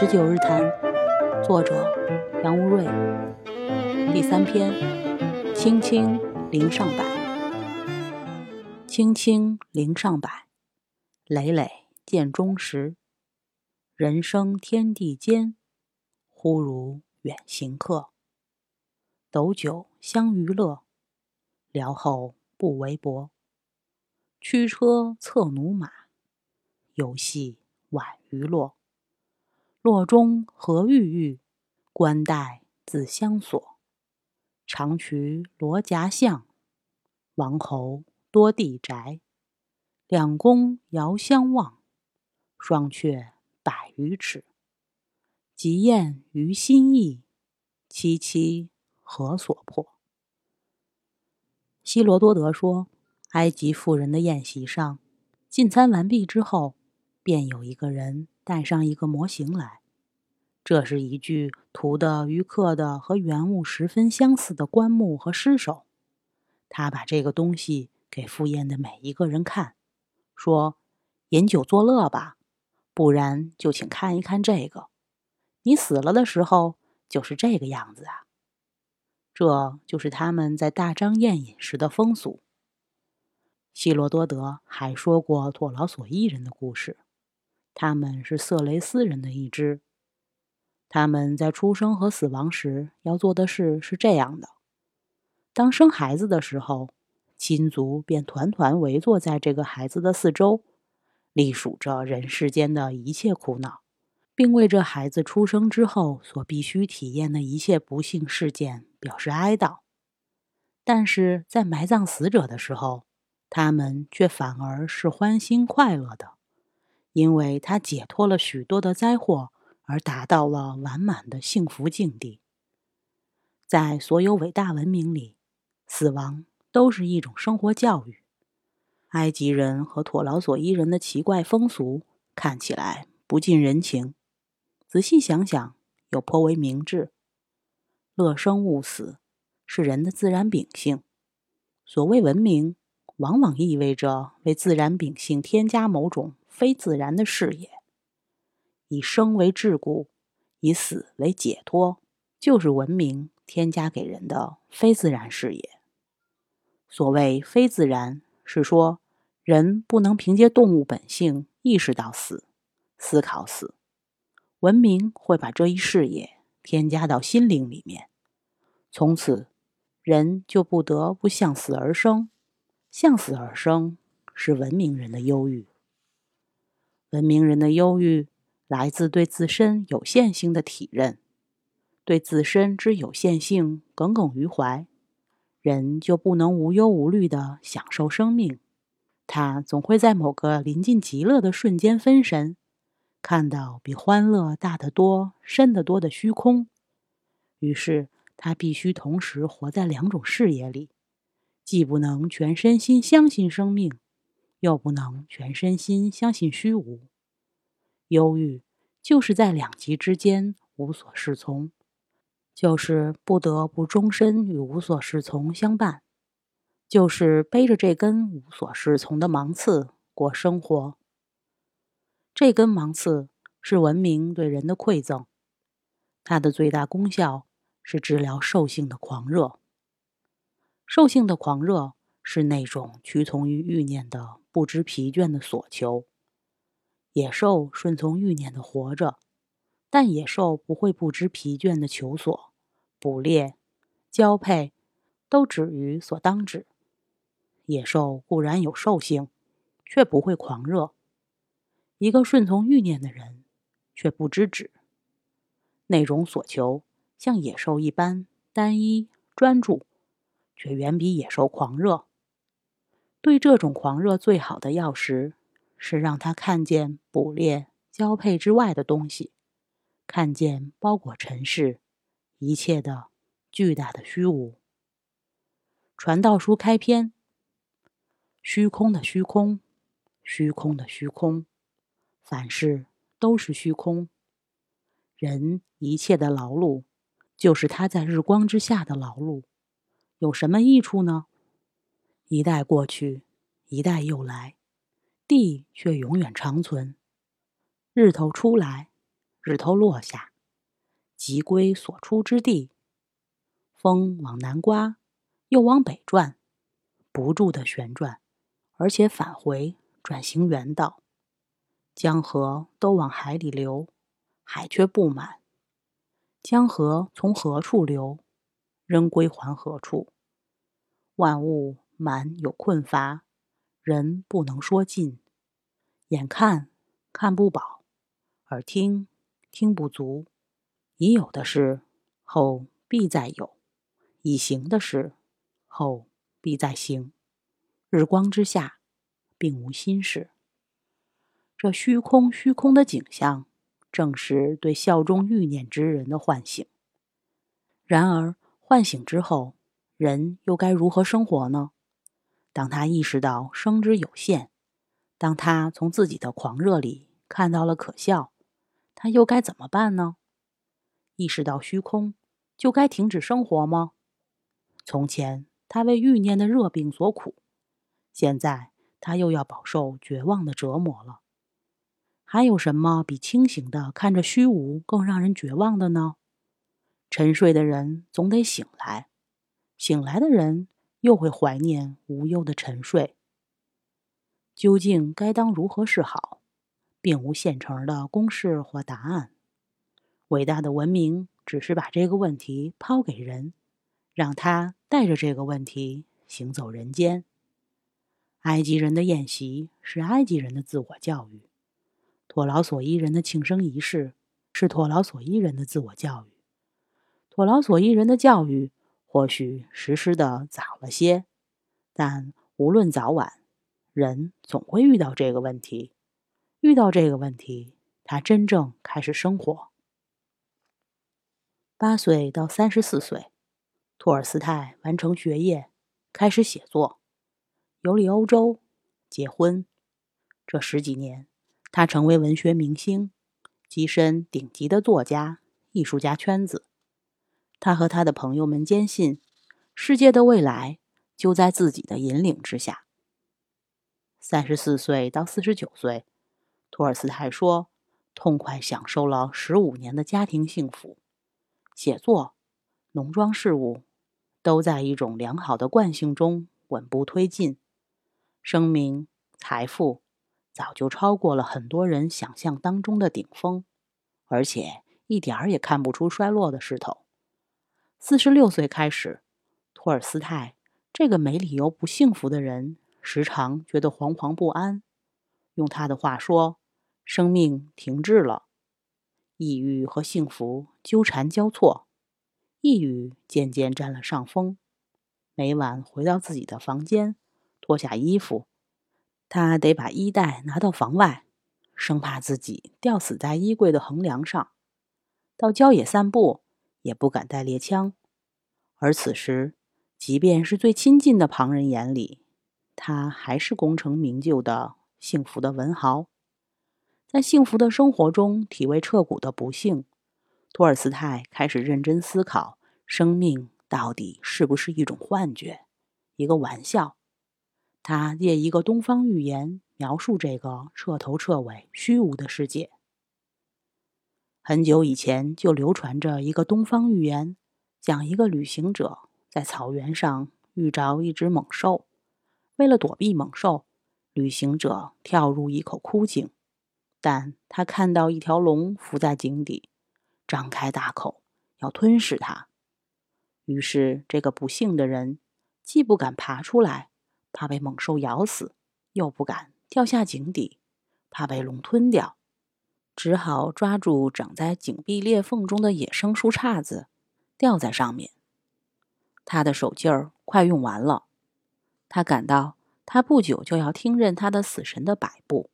十九日谈，作者杨无瑞。第三篇，青青陵上柏。青青陵上柏，累累见钟时。人生天地间，忽如远行客。斗酒相娱乐，聊后不为薄。驱车策驽马，游戏晚娱落。洛中何郁郁，冠带自相锁。长渠罗夹巷，王侯多地宅。两宫遥相望，双阙百余尺。极宴于心意，戚戚何所迫？希罗多德说。埃及富人的宴席上，进餐完毕之后，便有一个人带上一个模型来。这是一具涂的与刻的和原物十分相似的棺木和尸首。他把这个东西给赴宴的每一个人看，说：“饮酒作乐吧，不然就请看一看这个。你死了的时候就是这个样子啊。”这就是他们在大张宴饮时的风俗。希罗多德还说过托劳索伊人的故事，他们是色雷斯人的一支。他们在出生和死亡时要做的事是这样的：当生孩子的时候，亲族便团团围坐在这个孩子的四周，历数着人世间的一切苦恼，并为这孩子出生之后所必须体验的一切不幸事件表示哀悼。但是在埋葬死者的时候，他们却反而是欢欣快乐的，因为他解脱了许多的灾祸，而达到了完满的幸福境地。在所有伟大文明里，死亡都是一种生活教育。埃及人和托劳索伊人的奇怪风俗看起来不近人情，仔细想想又颇为明智。乐生勿死是人的自然秉性。所谓文明。往往意味着为自然秉性添加某种非自然的视野，以生为桎梏，以死为解脱，就是文明添加给人的非自然视野。所谓非自然，是说人不能凭借动物本性意识到死、思考死，文明会把这一视野添加到心灵里面，从此人就不得不向死而生。向死而生是文明人的忧郁。文明人的忧郁来自对自身有限性的体认，对自身之有限性耿耿于怀，人就不能无忧无虑地享受生命。他总会在某个临近极乐的瞬间分神，看到比欢乐大得多、深得多的虚空。于是他必须同时活在两种视野里。既不能全身心相信生命，又不能全身心相信虚无。忧郁就是在两极之间无所适从，就是不得不终身与无所适从相伴，就是背着这根无所适从的芒刺过生活。这根芒刺是文明对人的馈赠，它的最大功效是治疗兽性的狂热。兽性的狂热是那种屈从于欲念的不知疲倦的所求。野兽顺从欲念的活着，但野兽不会不知疲倦的求索、捕猎、交配，都止于所当止。野兽固然有兽性，却不会狂热。一个顺从欲念的人，却不知止。那种所求像野兽一般单一专注。却远比野兽狂热。对这种狂热最好的药食，是让他看见捕猎、交配之外的东西，看见包裹尘世一切的巨大的虚无。传道书开篇：虚空的虚空，虚空的虚空，凡事都是虚空。人一切的劳碌，就是他在日光之下的劳碌。有什么益处呢？一代过去，一代又来，地却永远长存。日头出来，日头落下，即归所出之地。风往南刮，又往北转，不住的旋转，而且返回，转行原道。江河都往海里流，海却不满。江河从何处流，仍归还何处？万物满有困乏，人不能说尽。眼看看不饱，耳听听不足。已有的事，后必再有。已行的事，后必再行。日光之下，并无心事。这虚空虚空的景象，正是对效忠欲念之人的唤醒。然而唤醒之后，人又该如何生活呢？当他意识到生之有限，当他从自己的狂热里看到了可笑，他又该怎么办呢？意识到虚空，就该停止生活吗？从前他为欲念的热病所苦，现在他又要饱受绝望的折磨了。还有什么比清醒的看着虚无更让人绝望的呢？沉睡的人总得醒来，醒来的人又会怀念无忧的沉睡。究竟该当如何是好，并无现成的公式或答案。伟大的文明只是把这个问题抛给人。让他带着这个问题行走人间。埃及人的宴席是埃及人的自我教育，托劳索伊人的庆生仪式是托劳索伊人的自我教育。托劳索伊人的教育或许实施的早了些，但无论早晚，人总会遇到这个问题。遇到这个问题，他真正开始生活。八岁到三十四岁。托尔斯泰完成学业，开始写作，游历欧洲，结婚。这十几年，他成为文学明星，跻身顶级的作家、艺术家圈子。他和他的朋友们坚信，世界的未来就在自己的引领之下。三十四岁到四十九岁，托尔斯泰说：“痛快享受了十五年的家庭幸福，写作，农庄事务。”都在一种良好的惯性中稳步推进，声名、财富早就超过了很多人想象当中的顶峰，而且一点儿也看不出衰落的势头。四十六岁开始，托尔斯泰这个没理由不幸福的人，时常觉得惶惶不安。用他的话说，生命停滞了，抑郁和幸福纠缠交错。抑郁渐渐占了上风。每晚回到自己的房间，脱下衣服，他得把衣袋拿到房外，生怕自己吊死在衣柜的横梁上。到郊野散步，也不敢带猎枪。而此时，即便是最亲近的旁人眼里，他还是功成名就的幸福的文豪。在幸福的生活中体味彻骨的不幸。托尔斯泰开始认真思考：生命到底是不是一种幻觉，一个玩笑？他借一个东方寓言描述这个彻头彻尾虚无的世界。很久以前就流传着一个东方寓言，讲一个旅行者在草原上遇着一只猛兽，为了躲避猛兽，旅行者跳入一口枯井，但他看到一条龙伏在井底。张开大口要吞噬它，于是这个不幸的人既不敢爬出来，怕被猛兽咬死，又不敢跳下井底，怕被龙吞掉，只好抓住长在井壁裂缝中的野生树杈子，吊在上面。他的手劲儿快用完了，他感到他不久就要听任他的死神的摆布，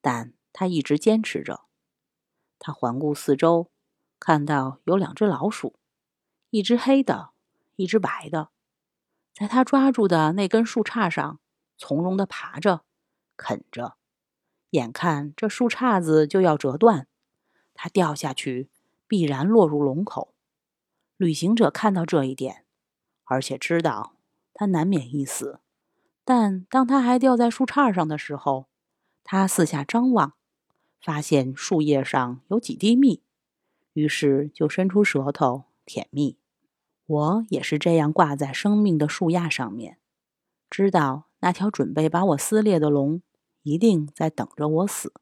但他一直坚持着。他环顾四周。看到有两只老鼠，一只黑的，一只白的，在他抓住的那根树杈上从容的爬着，啃着。眼看这树杈子就要折断，他掉下去必然落入龙口。旅行者看到这一点，而且知道他难免一死，但当他还吊在树杈上的时候，他四下张望，发现树叶上有几滴蜜，于是就伸出舌头舔蜜。我也是这样挂在生命的树桠上面，知道那条准备把我撕裂的龙一定在等着我死，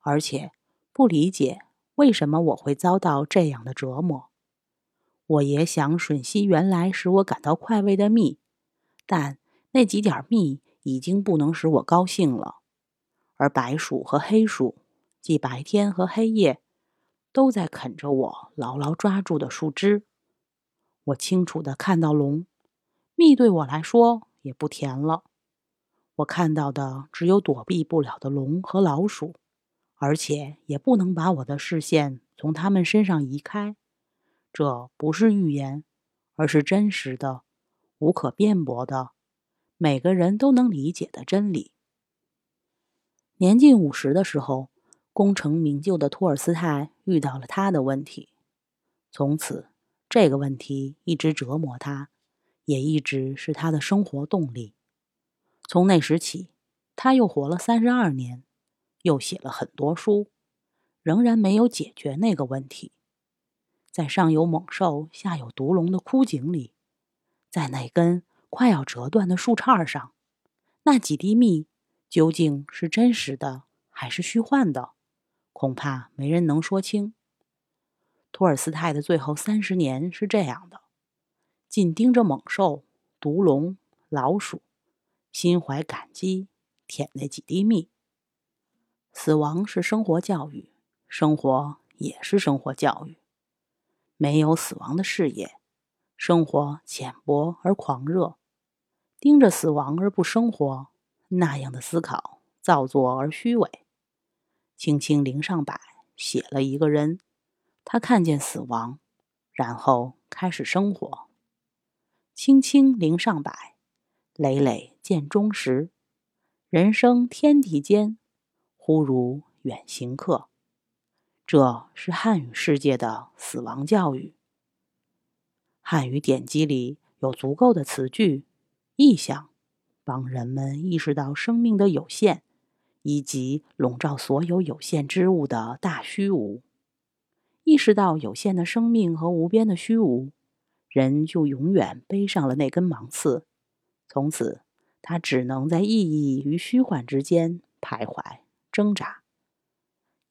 而且不理解为什么我会遭到这样的折磨。我也想吮吸原来使我感到快慰的蜜，但那几点蜜已经不能使我高兴了，而白鼠和黑鼠。即白天和黑夜，都在啃着我牢牢抓住的树枝。我清楚的看到龙，蜜对我来说也不甜了。我看到的只有躲避不了的龙和老鼠，而且也不能把我的视线从它们身上移开。这不是预言，而是真实的、无可辩驳的、每个人都能理解的真理。年近五十的时候。功成名就的托尔斯泰遇到了他的问题，从此这个问题一直折磨他，也一直是他的生活动力。从那时起，他又活了三十二年，又写了很多书，仍然没有解决那个问题。在上有猛兽、下有毒龙的枯井里，在那根快要折断的树杈上，那几滴蜜究竟是真实的还是虚幻的？恐怕没人能说清。托尔斯泰的最后三十年是这样的：紧盯着猛兽、毒龙、老鼠，心怀感激，舔那几滴蜜。死亡是生活教育，生活也是生活教育。没有死亡的视野，生活浅薄而狂热；盯着死亡而不生活，那样的思考造作而虚伪。轻轻零上百写了一个人，他看见死亡，然后开始生活。轻轻零上百，累累见终时。人生天地间，忽如远行客。这是汉语世界的死亡教育。汉语典籍里有足够的词句、意象，帮人们意识到生命的有限。以及笼罩所有有限之物的大虚无，意识到有限的生命和无边的虚无，人就永远背上了那根芒刺。从此，他只能在意义与虚幻之间徘徊挣扎。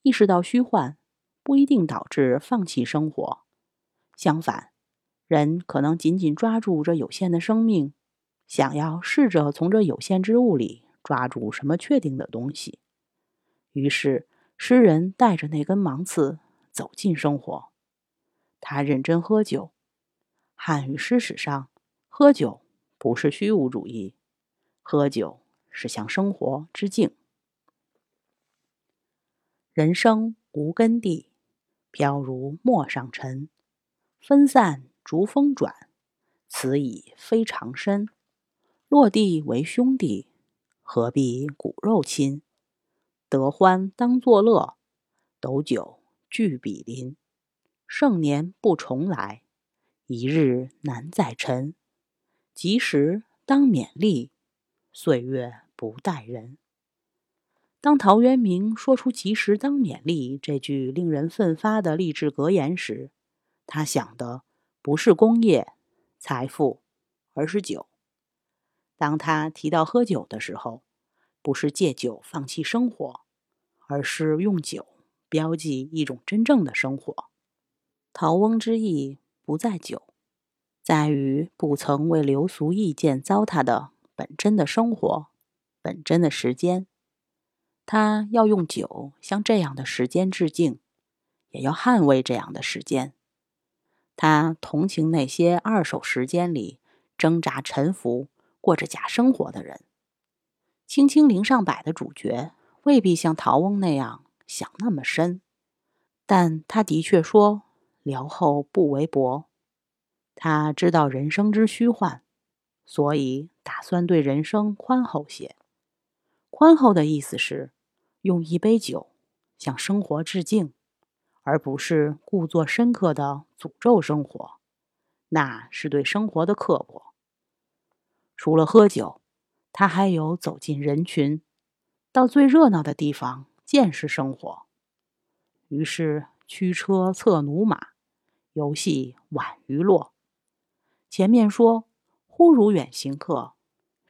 意识到虚幻不一定导致放弃生活，相反，人可能紧紧抓住这有限的生命，想要试着从这有限之物里。抓住什么确定的东西？于是，诗人带着那根芒刺走进生活。他认真喝酒。汉语诗史上，喝酒不是虚无主义，喝酒是向生活致敬。人生无根蒂，飘如陌上尘，分散逐风转，此已非常身。落地为兄弟。何必骨肉亲？得欢当作乐，斗酒俱比邻。盛年不重来，一日难再晨。及时当勉励，岁月不待人。当陶渊明说出“及时当勉励”这句令人奋发的励志格言时，他想的不是工业、财富，而是酒。当他提到喝酒的时候，不是借酒放弃生活，而是用酒标记一种真正的生活。陶翁之意不在酒，在于不曾为流俗意见糟蹋的本真的生活、本真的时间。他要用酒向这样的时间致敬，也要捍卫这样的时间。他同情那些二手时间里挣扎沉浮、过着假生活的人。轻轻临上柏的主角未必像陶翁那样想那么深，但他的确说聊后不为薄。他知道人生之虚幻，所以打算对人生宽厚些。宽厚的意思是用一杯酒向生活致敬，而不是故作深刻的诅咒生活，那是对生活的刻薄。除了喝酒。他还有走进人群，到最热闹的地方见识生活。于是驱车策驽马，游戏晚娱乐。前面说忽如远行客，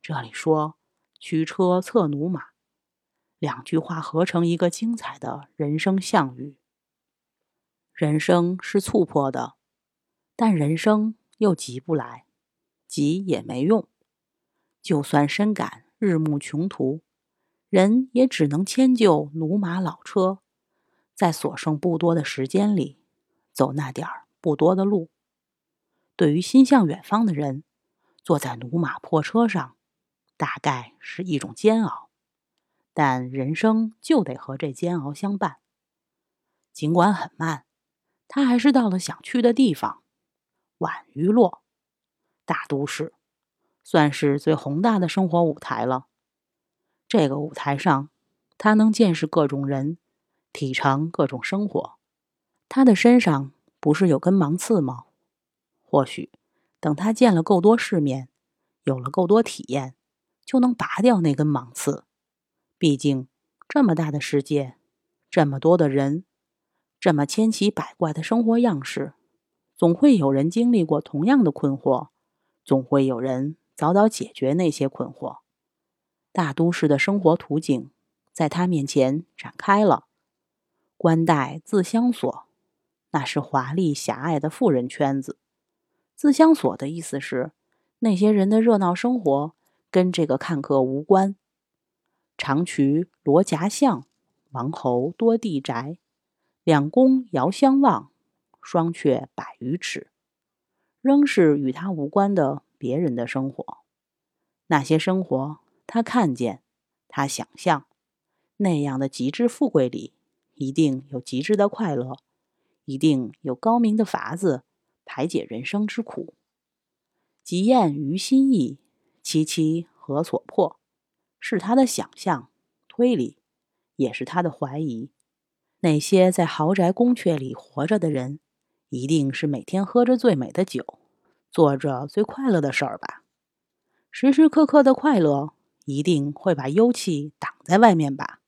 这里说驱车策驽马，两句话合成一个精彩的人生相遇。人生是促迫的，但人生又急不来，急也没用。就算深感日暮穷途，人也只能迁就驽马老车，在所剩不多的时间里，走那点儿不多的路。对于心向远方的人，坐在驽马破车上，大概是一种煎熬。但人生就得和这煎熬相伴。尽管很慢，他还是到了想去的地方——晚娱落大都市。算是最宏大的生活舞台了。这个舞台上，他能见识各种人，体尝各种生活。他的身上不是有根芒刺吗？或许，等他见了够多世面，有了够多体验，就能拔掉那根芒刺。毕竟，这么大的世界，这么多的人，这么千奇百怪的生活样式，总会有人经历过同样的困惑，总会有人。早早解决那些困惑，大都市的生活图景在他面前展开了。官带自相锁，那是华丽狭隘的富人圈子。自相锁的意思是，那些人的热闹生活跟这个看客无关。长渠罗夹巷，王侯多地宅，两宫遥相望，双阙百余尺，仍是与他无关的。别人的生活，那些生活，他看见，他想象，那样的极致富贵里，一定有极致的快乐，一定有高明的法子排解人生之苦。极艳于心意，其其何所迫？是他的想象、推理，也是他的怀疑。那些在豪宅宫阙里活着的人，一定是每天喝着最美的酒。做着最快乐的事儿吧，时时刻刻的快乐一定会把忧气挡在外面吧。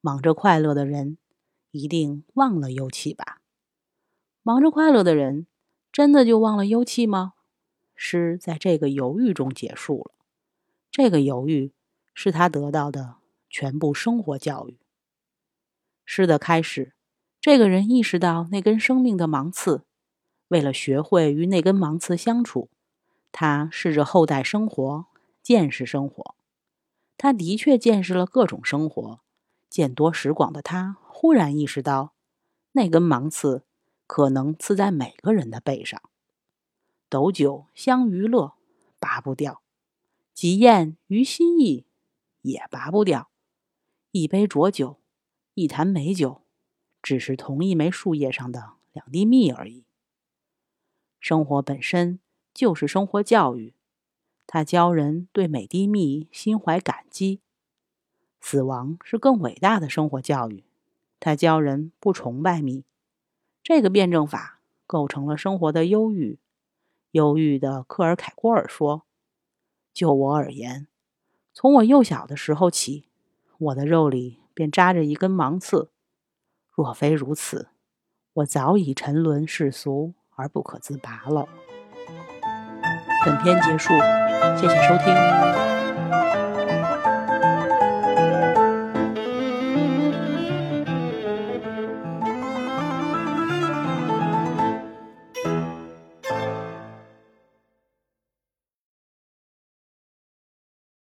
忙着快乐的人一定忘了忧气吧？忙着快乐的人真的就忘了忧气吗？诗在这个犹豫中结束了。这个犹豫是他得到的全部生活教育。诗的开始，这个人意识到那根生命的芒刺。为了学会与那根芒刺相处，他试着后代生活，见识生活。他的确见识了各种生活，见多识广的他忽然意识到，那根芒刺可能刺在每个人的背上。斗酒相娱乐，拔不掉；极宴于心意，也拔不掉。一杯浊酒，一坛美酒，只是同一枚树叶上的两滴蜜而已。生活本身就是生活教育，它教人对每滴蜜心怀感激；死亡是更伟大的生活教育，它教人不崇拜蜜。这个辩证法构成了生活的忧郁。忧郁的克尔凯郭尔说：“就我而言，从我幼小的时候起，我的肉里便扎着一根芒刺。若非如此，我早已沉沦世俗。”而不可自拔了。本篇结束，谢谢收听。